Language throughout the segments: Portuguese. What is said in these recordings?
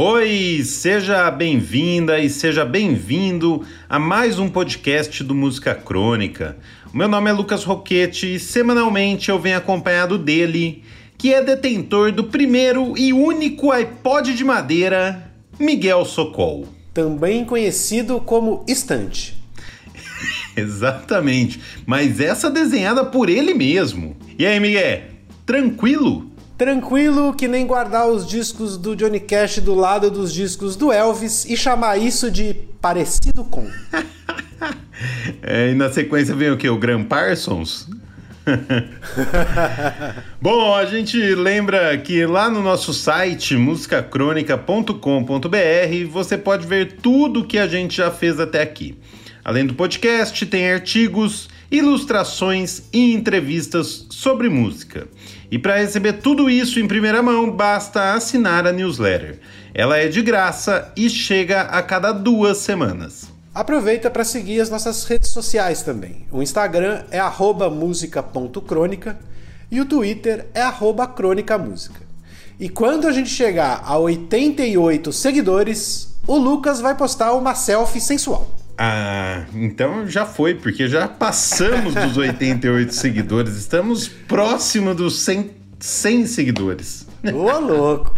Oi, seja bem-vinda e seja bem-vindo a mais um podcast do Música Crônica. O meu nome é Lucas Roquete e semanalmente eu venho acompanhado dele, que é detentor do primeiro e único iPod de madeira, Miguel Socol. Também conhecido como Estante. Exatamente, mas essa desenhada por ele mesmo. E aí, Miguel, tranquilo? Tranquilo que nem guardar os discos do Johnny Cash do lado dos discos do Elvis e chamar isso de parecido com. é, e na sequência vem o que? O Graham Parsons? Bom, a gente lembra que lá no nosso site musicacronica.com.br você pode ver tudo que a gente já fez até aqui. Além do podcast, tem artigos, ilustrações e entrevistas sobre música. E para receber tudo isso em primeira mão, basta assinar a newsletter. Ela é de graça e chega a cada duas semanas. Aproveita para seguir as nossas redes sociais também. O Instagram é música.crônica e o Twitter é crônicamúsica. E quando a gente chegar a 88 seguidores, o Lucas vai postar uma selfie sensual. Ah, então já foi, porque já passamos dos 88 seguidores, estamos próximo dos 100, 100 seguidores. Ô, louco!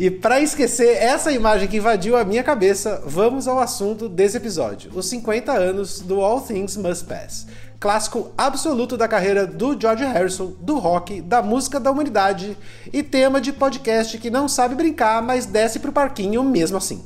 E para esquecer essa imagem que invadiu a minha cabeça, vamos ao assunto desse episódio: os 50 anos do All Things Must Pass. Clássico absoluto da carreira do George Harrison, do rock, da música da humanidade e tema de podcast que não sabe brincar, mas desce pro parquinho mesmo assim.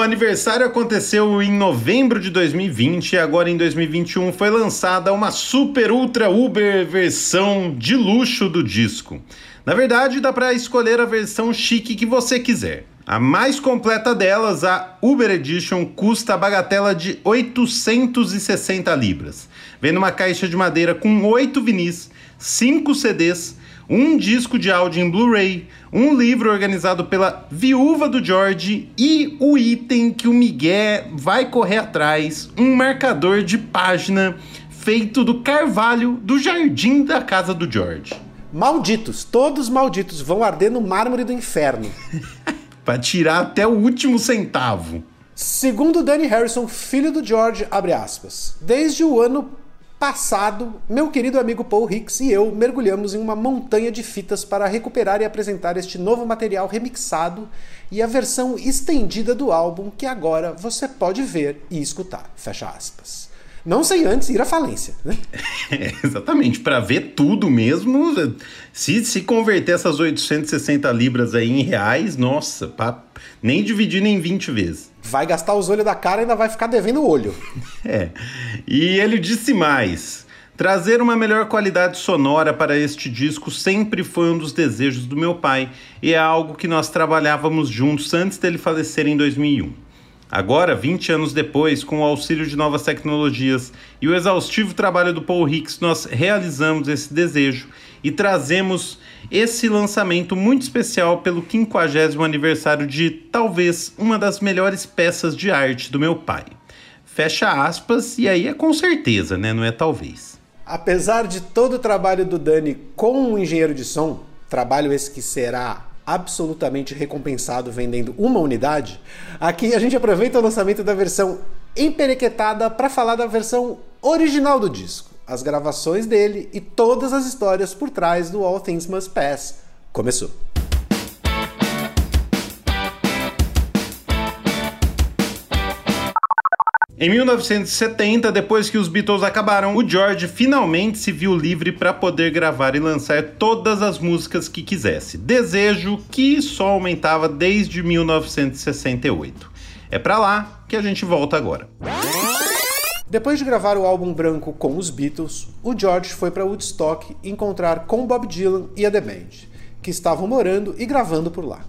Bom, o aniversário aconteceu em novembro de 2020 e agora em 2021 foi lançada uma super ultra uber versão de luxo do disco. Na verdade, dá para escolher a versão chique que você quiser. A mais completa delas, a Uber Edition, custa a bagatela de 860 libras. Vem numa caixa de madeira com 8 vinis, 5 CDs, um disco de áudio em Blu-ray, um livro organizado pela viúva do George e o item que o Miguel vai correr atrás, um marcador de página feito do carvalho do jardim da casa do George. Malditos, todos malditos, vão arder no mármore do inferno. para tirar até o último centavo. Segundo Danny Harrison, filho do George, abre aspas. Desde o ano passado, meu querido amigo Paul Hicks e eu mergulhamos em uma montanha de fitas para recuperar e apresentar este novo material remixado e a versão estendida do álbum que agora você pode ver e escutar. Fecha aspas. Não sem antes ir à falência, né? É, exatamente, para ver tudo mesmo, se, se converter essas 860 libras aí em reais, nossa, pra, nem dividindo em 20 vezes vai gastar os olhos da cara e ainda vai ficar devendo o olho. É. E ele disse mais. Trazer uma melhor qualidade sonora para este disco sempre foi um dos desejos do meu pai e é algo que nós trabalhávamos juntos antes dele falecer em 2001. Agora, 20 anos depois, com o auxílio de novas tecnologias e o exaustivo trabalho do Paul Hicks, nós realizamos esse desejo e trazemos esse lançamento muito especial pelo 50 aniversário de talvez uma das melhores peças de arte do meu pai. Fecha aspas, e aí é com certeza, né? Não é talvez. Apesar de todo o trabalho do Dani com o engenheiro de som, trabalho esse que será absolutamente recompensado vendendo uma unidade, aqui a gente aproveita o lançamento da versão emperequetada para falar da versão original do disco as gravações dele e todas as histórias por trás do All Things Must Pass. Começou! Em 1970, depois que os Beatles acabaram, o George finalmente se viu livre para poder gravar e lançar todas as músicas que quisesse. Desejo que só aumentava desde 1968. É para lá que a gente volta agora. Depois de gravar o álbum branco com os Beatles, o George foi para Woodstock encontrar com Bob Dylan e a The Band, que estavam morando e gravando por lá.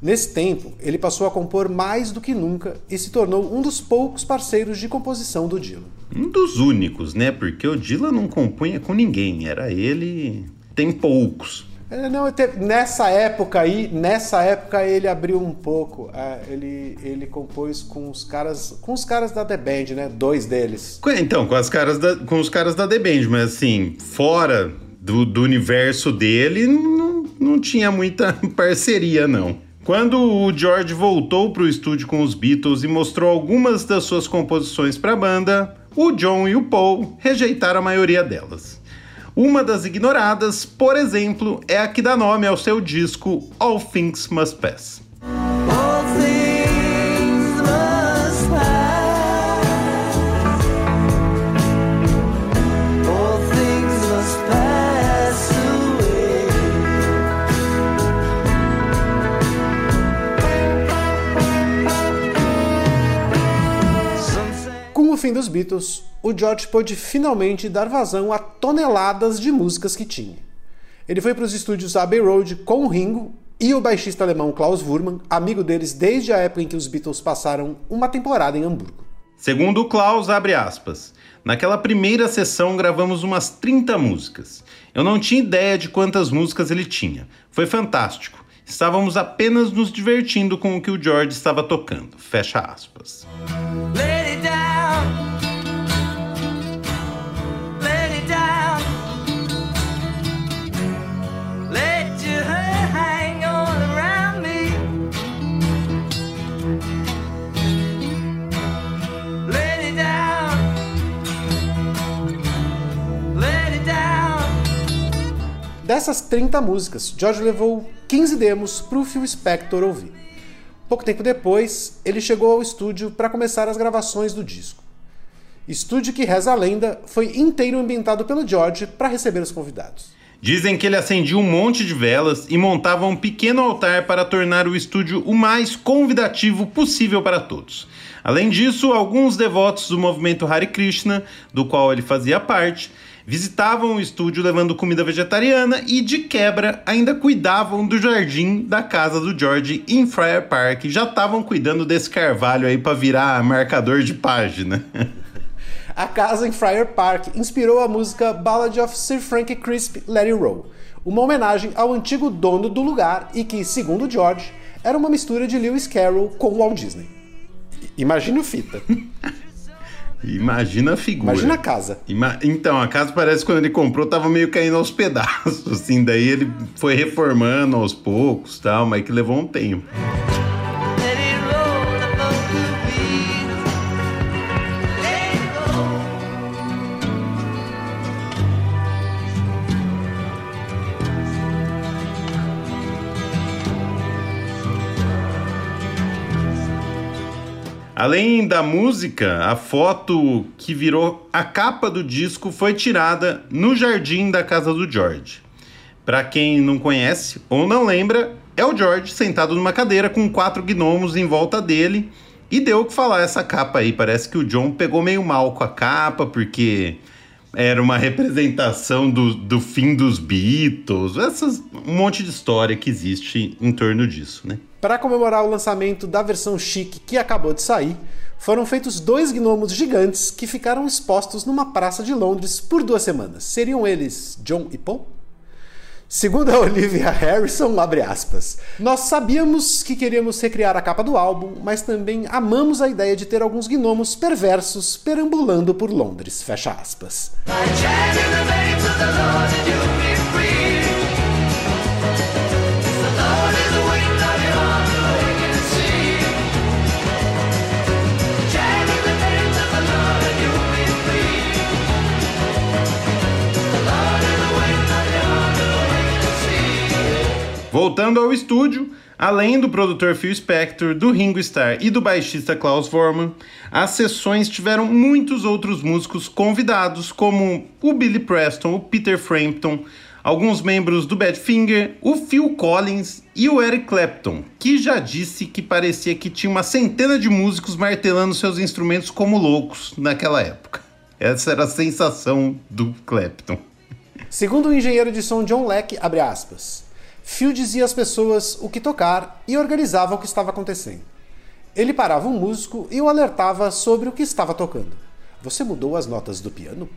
Nesse tempo, ele passou a compor mais do que nunca e se tornou um dos poucos parceiros de composição do Dylan. Um dos únicos, né? Porque o Dylan não compunha com ninguém, era ele. Tem poucos. É, não, nessa época aí, nessa época ele abriu um pouco. É, ele, ele compôs com os caras, com os caras da The Band, né? Dois deles. Então, com, as caras da, com os caras da The Band, mas assim, fora do, do universo dele, não, não tinha muita parceria, não. Quando o George voltou para o estúdio com os Beatles e mostrou algumas das suas composições para a banda, o John e o Paul rejeitaram a maioria delas. Uma das ignoradas, por exemplo, é a que dá nome ao seu disco All Things Must Pass. Fim dos Beatles, o George pôde finalmente dar vazão a toneladas de músicas que tinha. Ele foi para os estúdios Abbey Road com o Ringo e o baixista alemão Klaus Wurmann, amigo deles desde a época em que os Beatles passaram uma temporada em Hamburgo. Segundo o Klaus, abre aspas, naquela primeira sessão gravamos umas 30 músicas. Eu não tinha ideia de quantas músicas ele tinha. Foi fantástico. Estávamos apenas nos divertindo com o que o George estava tocando. Fecha aspas. Dessas 30 músicas, George levou 15 demos para o Phil Spector ouvir. Pouco tempo depois, ele chegou ao estúdio para começar as gravações do disco. Estúdio que, reza a lenda, foi inteiro ambientado pelo George para receber os convidados. Dizem que ele acendia um monte de velas e montava um pequeno altar para tornar o estúdio o mais convidativo possível para todos. Além disso, alguns devotos do movimento Hare Krishna, do qual ele fazia parte, visitavam o estúdio levando comida vegetariana e, de quebra, ainda cuidavam do jardim da casa do George em Friar Park. Já estavam cuidando desse carvalho aí para virar marcador de página. a casa em Friar Park inspirou a música Ballad of Sir Frank Crisp Let It Roll, uma homenagem ao antigo dono do lugar e que, segundo George, era uma mistura de Lewis Carroll com Walt Disney. Imagina o fita. Imagina a figura. Imagina a casa. Ima... Então, a casa parece que quando ele comprou tava meio caindo aos pedaços, assim, daí ele foi reformando aos poucos, tal, mas que levou um tempo. Além da música, a foto que virou a capa do disco foi tirada no jardim da casa do George. Para quem não conhece ou não lembra, é o George sentado numa cadeira com quatro gnomos em volta dele. E deu o que falar essa capa aí. Parece que o John pegou meio mal com a capa, porque era uma representação do, do fim dos Beatles. Essas, um monte de história que existe em torno disso, né? Para comemorar o lançamento da versão chique que acabou de sair, foram feitos dois gnomos gigantes que ficaram expostos numa praça de Londres por duas semanas. Seriam eles John e Paul? Segundo a Olivia Harrison, abre aspas, nós sabíamos que queríamos recriar a capa do álbum, mas também amamos a ideia de ter alguns gnomos perversos perambulando por Londres, fecha aspas. Voltando ao estúdio, além do produtor Phil Spector, do Ringo Starr e do baixista Klaus Vormann, as sessões tiveram muitos outros músicos convidados, como o Billy Preston, o Peter Frampton, alguns membros do Badfinger, o Phil Collins e o Eric Clapton, que já disse que parecia que tinha uma centena de músicos martelando seus instrumentos como loucos naquela época. Essa era a sensação do Clapton. Segundo o engenheiro de som John Leck, abre aspas, Phil dizia às pessoas o que tocar e organizava o que estava acontecendo. Ele parava um músico e o alertava sobre o que estava tocando. Você mudou as notas do piano?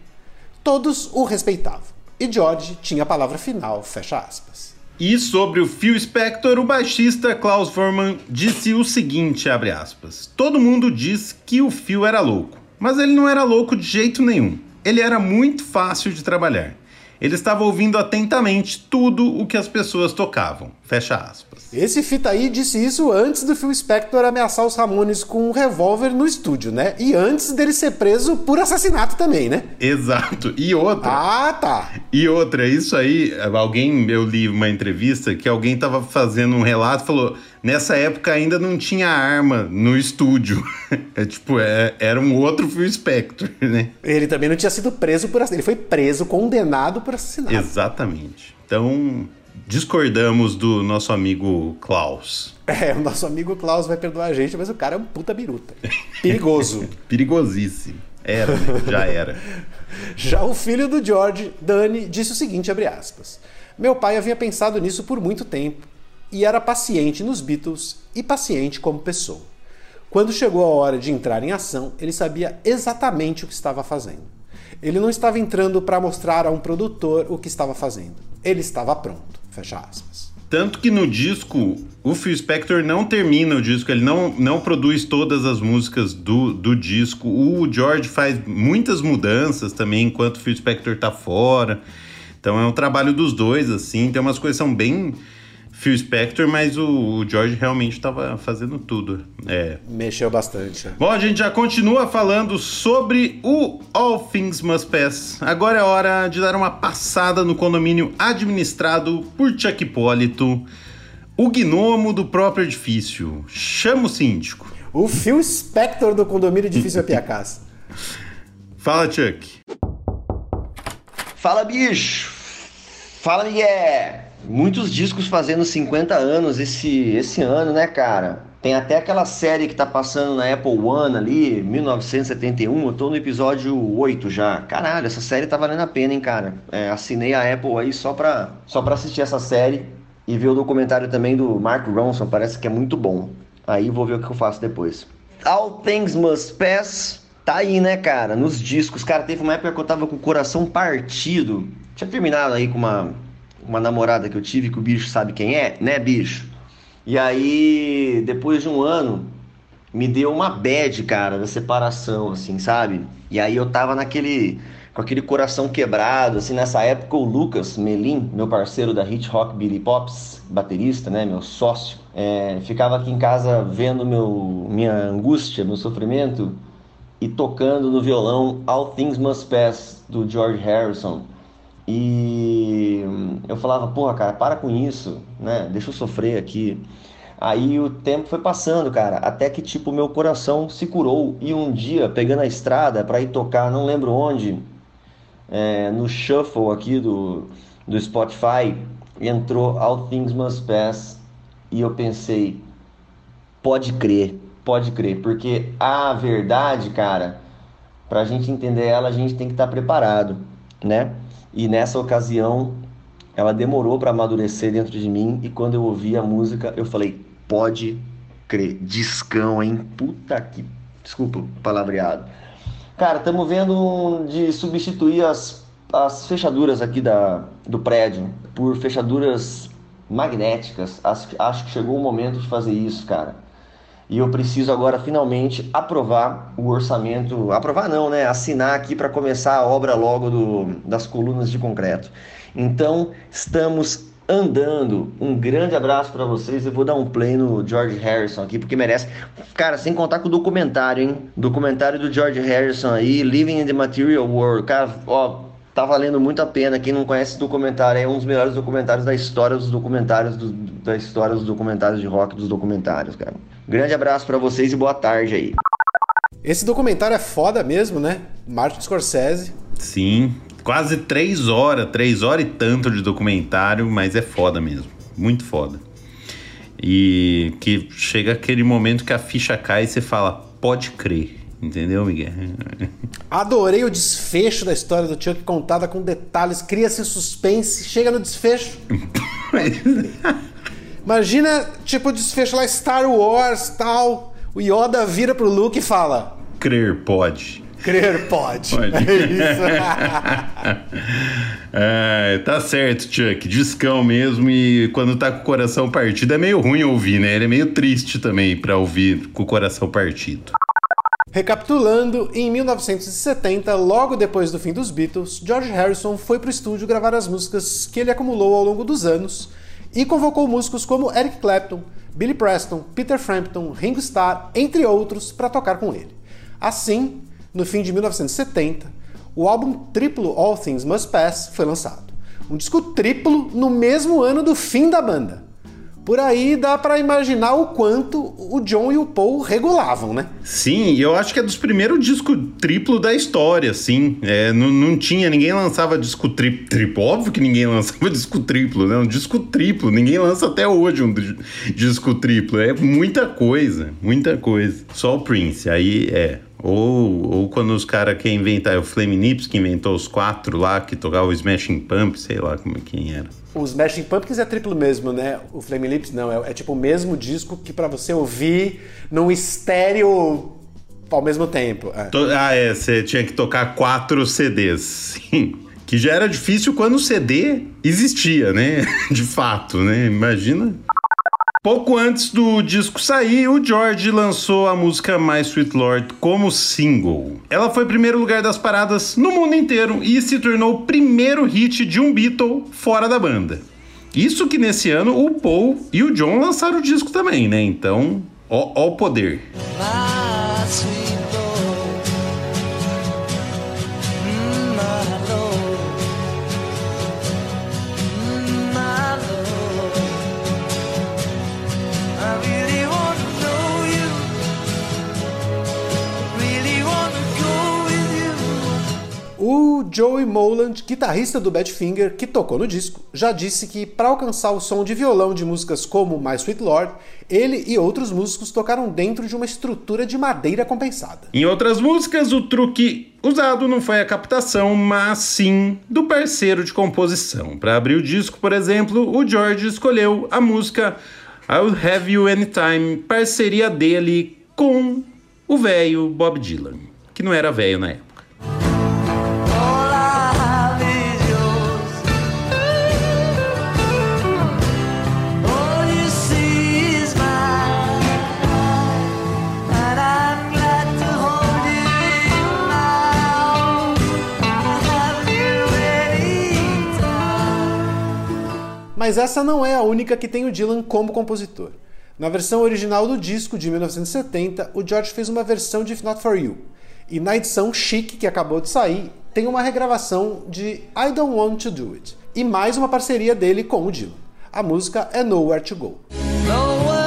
Todos o respeitavam. E George tinha a palavra final, fecha aspas. E sobre o Phil Spector, o baixista Klaus Forman disse o seguinte, abre aspas: Todo mundo diz que o Phil era louco, mas ele não era louco de jeito nenhum. Ele era muito fácil de trabalhar. Ele estava ouvindo atentamente tudo o que as pessoas tocavam. Fecha aspas. Esse fita aí disse isso antes do Phil Spector ameaçar os Ramones com um revólver no estúdio, né? E antes dele ser preso por assassinato também, né? Exato. E outra. Ah, tá. E outra, isso aí, alguém, eu li uma entrevista que alguém estava fazendo um relato falou: nessa época ainda não tinha arma no estúdio. É tipo, é, era um outro Phil Spector, né? Ele também não tinha sido preso por assassinato. Ele foi preso, condenado por assassinato. Exatamente. Então, discordamos do nosso amigo Klaus. É, o nosso amigo Klaus vai perdoar a gente, mas o cara é um puta biruta. Perigoso. Perigosíssimo. Era, né? Já era. Já o filho do George, Danny, disse o seguinte, abre aspas. Meu pai havia pensado nisso por muito tempo e era paciente nos Beatles e paciente como pessoa. Quando chegou a hora de entrar em ação, ele sabia exatamente o que estava fazendo. Ele não estava entrando para mostrar a um produtor o que estava fazendo. Ele estava pronto. Fecha aspas. Tanto que no disco, o Phil Spector não termina o disco, ele não, não produz todas as músicas do, do disco. O George faz muitas mudanças também enquanto o Phil Spector tá fora. Então é um trabalho dos dois, assim. Tem umas coisas que são bem Phil Spector, mas o, o George realmente estava fazendo tudo. É. Mexeu bastante. Bom, a gente já continua falando sobre o All Things Must Pass. Agora é hora de dar uma passada no condomínio administrado por Chuck Hipólito, o gnomo do próprio edifício. Chama o síndico. O Phil Spector do condomínio edifício é Piacás. Fala, Chuck. Fala, bicho. Fala, Miguel. Muitos discos fazendo 50 anos esse, esse ano, né, cara? Tem até aquela série que tá passando na Apple One ali, 1971. Eu tô no episódio 8 já. Caralho, essa série tá valendo a pena, hein, cara? É, assinei a Apple aí só pra, só pra assistir essa série e ver o documentário também do Mark Ronson. Parece que é muito bom. Aí vou ver o que eu faço depois. All Things Must Pass tá aí, né, cara? Nos discos. Cara, teve uma época que eu tava com o coração partido. Tinha terminado aí com uma uma namorada que eu tive, que o bicho sabe quem é, né, bicho? E aí, depois de um ano, me deu uma bad, cara, da separação, assim, sabe? E aí eu tava naquele. com aquele coração quebrado, assim, nessa época o Lucas Melim, meu parceiro da Hit Rock Billy Pops, baterista, né, meu sócio, é, ficava aqui em casa vendo meu, minha angústia, meu sofrimento e tocando no violão All Things Must Pass, do George Harrison. E eu falava, porra, cara, para com isso, né? Deixa eu sofrer aqui. Aí o tempo foi passando, cara, até que tipo meu coração se curou e um dia pegando a estrada para ir tocar, não lembro onde, é, no shuffle aqui do, do Spotify, entrou All Things Must Pass e eu pensei, pode crer, pode crer, porque a verdade, cara, pra gente entender ela, a gente tem que estar tá preparado, né? E nessa ocasião, ela demorou para amadurecer dentro de mim e quando eu ouvi a música, eu falei: "Pode crer, discão, hein? Puta que, desculpa o palavreado. Cara, estamos vendo de substituir as, as fechaduras aqui da, do prédio por fechaduras magnéticas. Acho, acho que chegou o momento de fazer isso, cara. E eu preciso agora finalmente aprovar o orçamento, aprovar não, né? Assinar aqui para começar a obra logo do, das colunas de concreto. Então, estamos andando. Um grande abraço para vocês. Eu vou dar um play no George Harrison aqui, porque merece. Cara, sem contar com o documentário, hein? Documentário do George Harrison aí, Living in the Material World. Cara, ó, tá valendo muito a pena. Quem não conhece esse documentário é um dos melhores documentários da história dos documentários, do, da história dos documentários de rock dos documentários, cara. Grande abraço para vocês e boa tarde aí. Esse documentário é foda mesmo, né? Martin Scorsese. Sim, quase três horas, três horas e tanto de documentário, mas é foda mesmo. Muito foda. E que chega aquele momento que a ficha cai e você fala, pode crer. Entendeu, Miguel? Adorei o desfecho da história do Chuck contada com detalhes, cria-se suspense, chega no desfecho. Imagina, tipo, desfecho lá Star Wars tal. O Yoda vira pro Luke e fala: Crer pode. Crer pode. pode. É isso. é, tá certo, Chuck. Discão mesmo. E quando tá com o coração partido é meio ruim ouvir, né? Ele é meio triste também pra ouvir com o coração partido. Recapitulando, em 1970, logo depois do fim dos Beatles, George Harrison foi para o estúdio gravar as músicas que ele acumulou ao longo dos anos e convocou músicos como Eric Clapton, Billy Preston, Peter Frampton, Ringo Starr, entre outros, para tocar com ele. Assim, no fim de 1970, o álbum triplo All Things Must Pass foi lançado. Um disco triplo no mesmo ano do fim da banda. Por aí dá para imaginar o quanto o John e o Paul regulavam, né? Sim, eu acho que é dos primeiros discos triplo da história, sim. É, não, não tinha, ninguém lançava disco triplo, triplo. Óbvio que ninguém lançava disco triplo, né? Um disco triplo, ninguém lança até hoje um disco triplo. É muita coisa, muita coisa. Só o Prince, aí é. Ou, ou quando os caras que inventaram, o Flame Nips que inventou os quatro lá, que tocava o Smashing Pump, sei lá como quem era. O Smashing Pumpkins é triplo mesmo, né? O Flame Lips não, é, é tipo o mesmo disco que para você ouvir num estéreo ao mesmo tempo. É. Ah, é, você tinha que tocar quatro CDs. Que já era difícil quando o CD existia, né? De fato, né? Imagina. Pouco antes do disco sair, o George lançou a música My Sweet Lord como single. Ela foi primeiro lugar das paradas no mundo inteiro e se tornou o primeiro hit de um Beatle fora da banda. Isso que nesse ano o Paul e o John lançaram o disco também, né? Então, ó, ó o poder. Joey Moland, guitarrista do Badfinger, que tocou no disco, já disse que para alcançar o som de violão de músicas como My Sweet Lord, ele e outros músicos tocaram dentro de uma estrutura de madeira compensada. Em outras músicas, o truque usado não foi a captação, mas sim do parceiro de composição. Para abrir o disco, por exemplo, o George escolheu a música I'll Have You Anytime, parceria dele com o velho Bob Dylan, que não era velho na época. Mas essa não é a única que tem o Dylan como compositor. Na versão original do disco de 1970, o George fez uma versão de If Not For You. E na edição chique que acabou de sair, tem uma regravação de I Don't Want To Do It. E mais uma parceria dele com o Dylan. A música é Nowhere To Go. Nowhere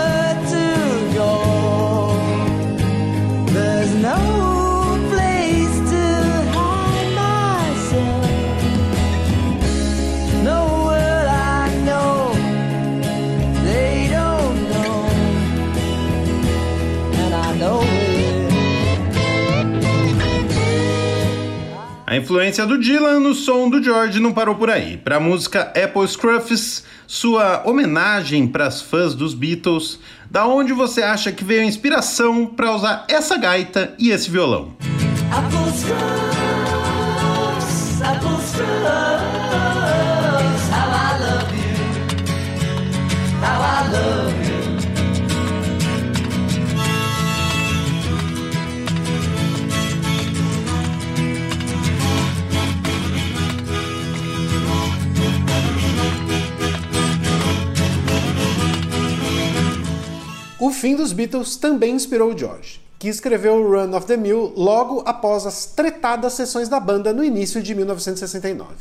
A influência do Dylan no som do George não parou por aí. Para a música Apple Scruffs, sua homenagem para as fãs dos Beatles, da onde você acha que veio a inspiração para usar essa gaita e esse violão? Apple O fim dos Beatles também inspirou George, que escreveu Run of the Mill logo após as tretadas sessões da banda no início de 1969.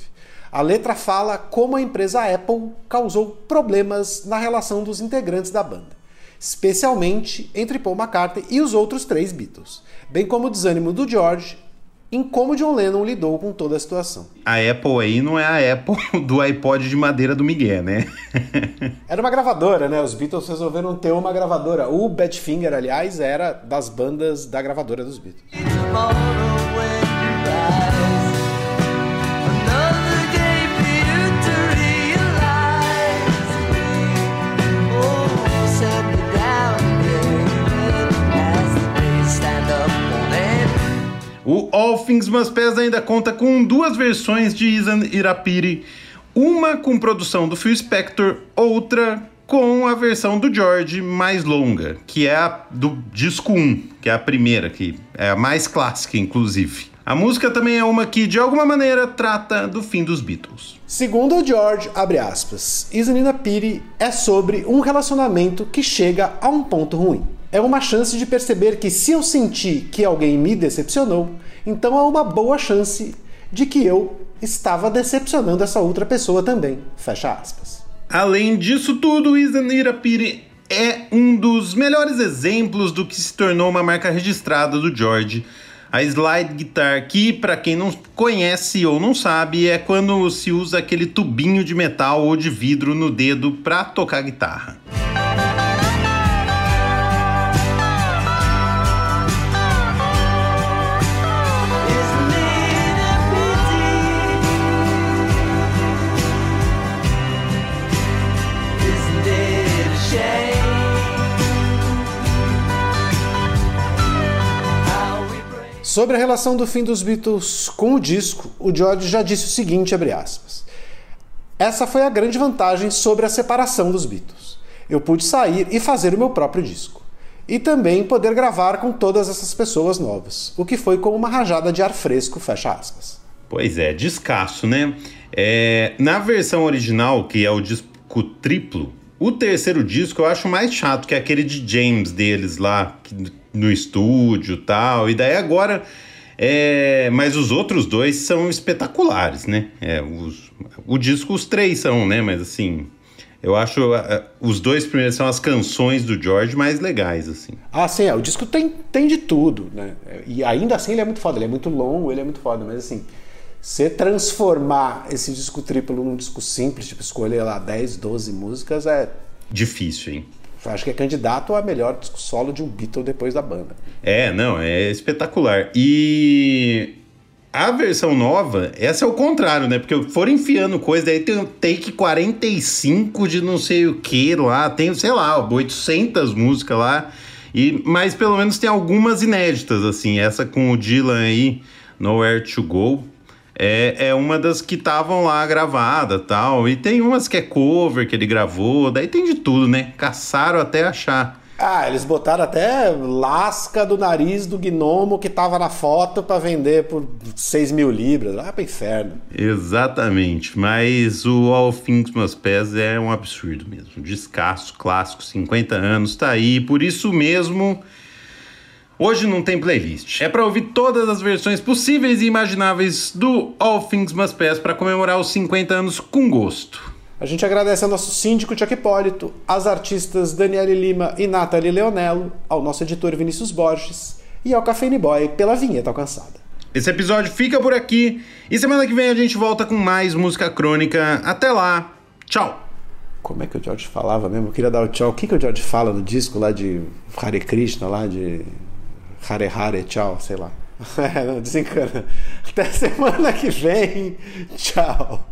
A letra fala como a empresa Apple causou problemas na relação dos integrantes da banda, especialmente entre Paul McCartney e os outros três Beatles, bem como o desânimo do George em como John Lennon lidou com toda a situação. A Apple aí não é a Apple do iPod de madeira do Miguel, né? era uma gravadora, né? Os Beatles resolveram ter uma gravadora. O Badfinger, aliás, era das bandas da gravadora dos Beatles. Things Must Pass ainda conta com duas versões de Isan Irapiri, uma com produção do Phil Spector, outra com a versão do George mais longa, que é a do disco 1, que é a primeira, que é a mais clássica, inclusive. A música também é uma que, de alguma maneira, trata do fim dos Beatles. Segundo o George, abre aspas, Isanina Piri é sobre um relacionamento que chega a um ponto ruim. É uma chance de perceber que se eu sentir que alguém me decepcionou, então há uma boa chance de que eu estava decepcionando essa outra pessoa também. Fecha aspas. Além disso tudo, Isanira Piri é um dos melhores exemplos do que se tornou uma marca registrada do George a slide guitar, que para quem não conhece ou não sabe, é quando se usa aquele tubinho de metal ou de vidro no dedo para tocar guitarra. Sobre a relação do fim dos Beatles com o disco, o George já disse o seguinte, aspas, Essa foi a grande vantagem sobre a separação dos Beatles. Eu pude sair e fazer o meu próprio disco. E também poder gravar com todas essas pessoas novas, o que foi como uma rajada de ar fresco, fecha aspas. Pois é, descasso, né? É, na versão original, que é o disco triplo, o terceiro disco eu acho mais chato, que aquele de James deles lá, que no estúdio tal. E daí agora. É, mas os outros dois são espetaculares, né? É, os, o disco, os três são, né? Mas assim, eu acho uh, os dois primeiros são as canções do George mais legais, assim. Ah, sim, é, o disco tem, tem de tudo, né? E ainda assim ele é muito foda, ele é muito longo, ele é muito foda, mas assim, você transformar esse disco triplo num disco simples, tipo escolher lá 10, 12 músicas, é. Difícil, hein? Acho que é candidato a melhor disco solo de um Beatle depois da banda. É, não, é espetacular. E a versão nova, essa é o contrário, né? Porque foram enfiando coisa, daí tem o take 45 de não sei o que lá, tem, sei lá, 800 músicas lá. E, mas pelo menos tem algumas inéditas, assim. Essa com o Dylan aí, Nowhere to Go é, é uma das que estavam lá gravada tal. E tem umas que é cover que ele gravou, daí tem de tudo, né? Caçaram até achar. Ah, eles botaram até lasca do nariz do gnomo que tava na foto para vender por 6 mil libras. Lá pro inferno. Exatamente. Mas o All Things Must Pass é um absurdo mesmo. Descasso, clássico, 50 anos, tá aí. Por isso mesmo Hoje não tem playlist. É para ouvir todas as versões possíveis e imagináveis do All Things Must Pass para comemorar os 50 anos com gosto. A gente agradece ao nosso síndico Chuck Hipólito, às artistas Daniele Lima e Nathalie Leonello, ao nosso editor Vinícius Borges e ao Cafeine Boy pela vinheta alcançada. Esse episódio fica por aqui e semana que vem a gente volta com mais música crônica. Até lá, tchau! Como é que o George falava mesmo? Eu queria dar o tchau. O que, que o George fala no disco lá de Hare Krishna, lá de Hare Hare, tchau, sei lá. Não, desencana. Até semana que vem. Tchau.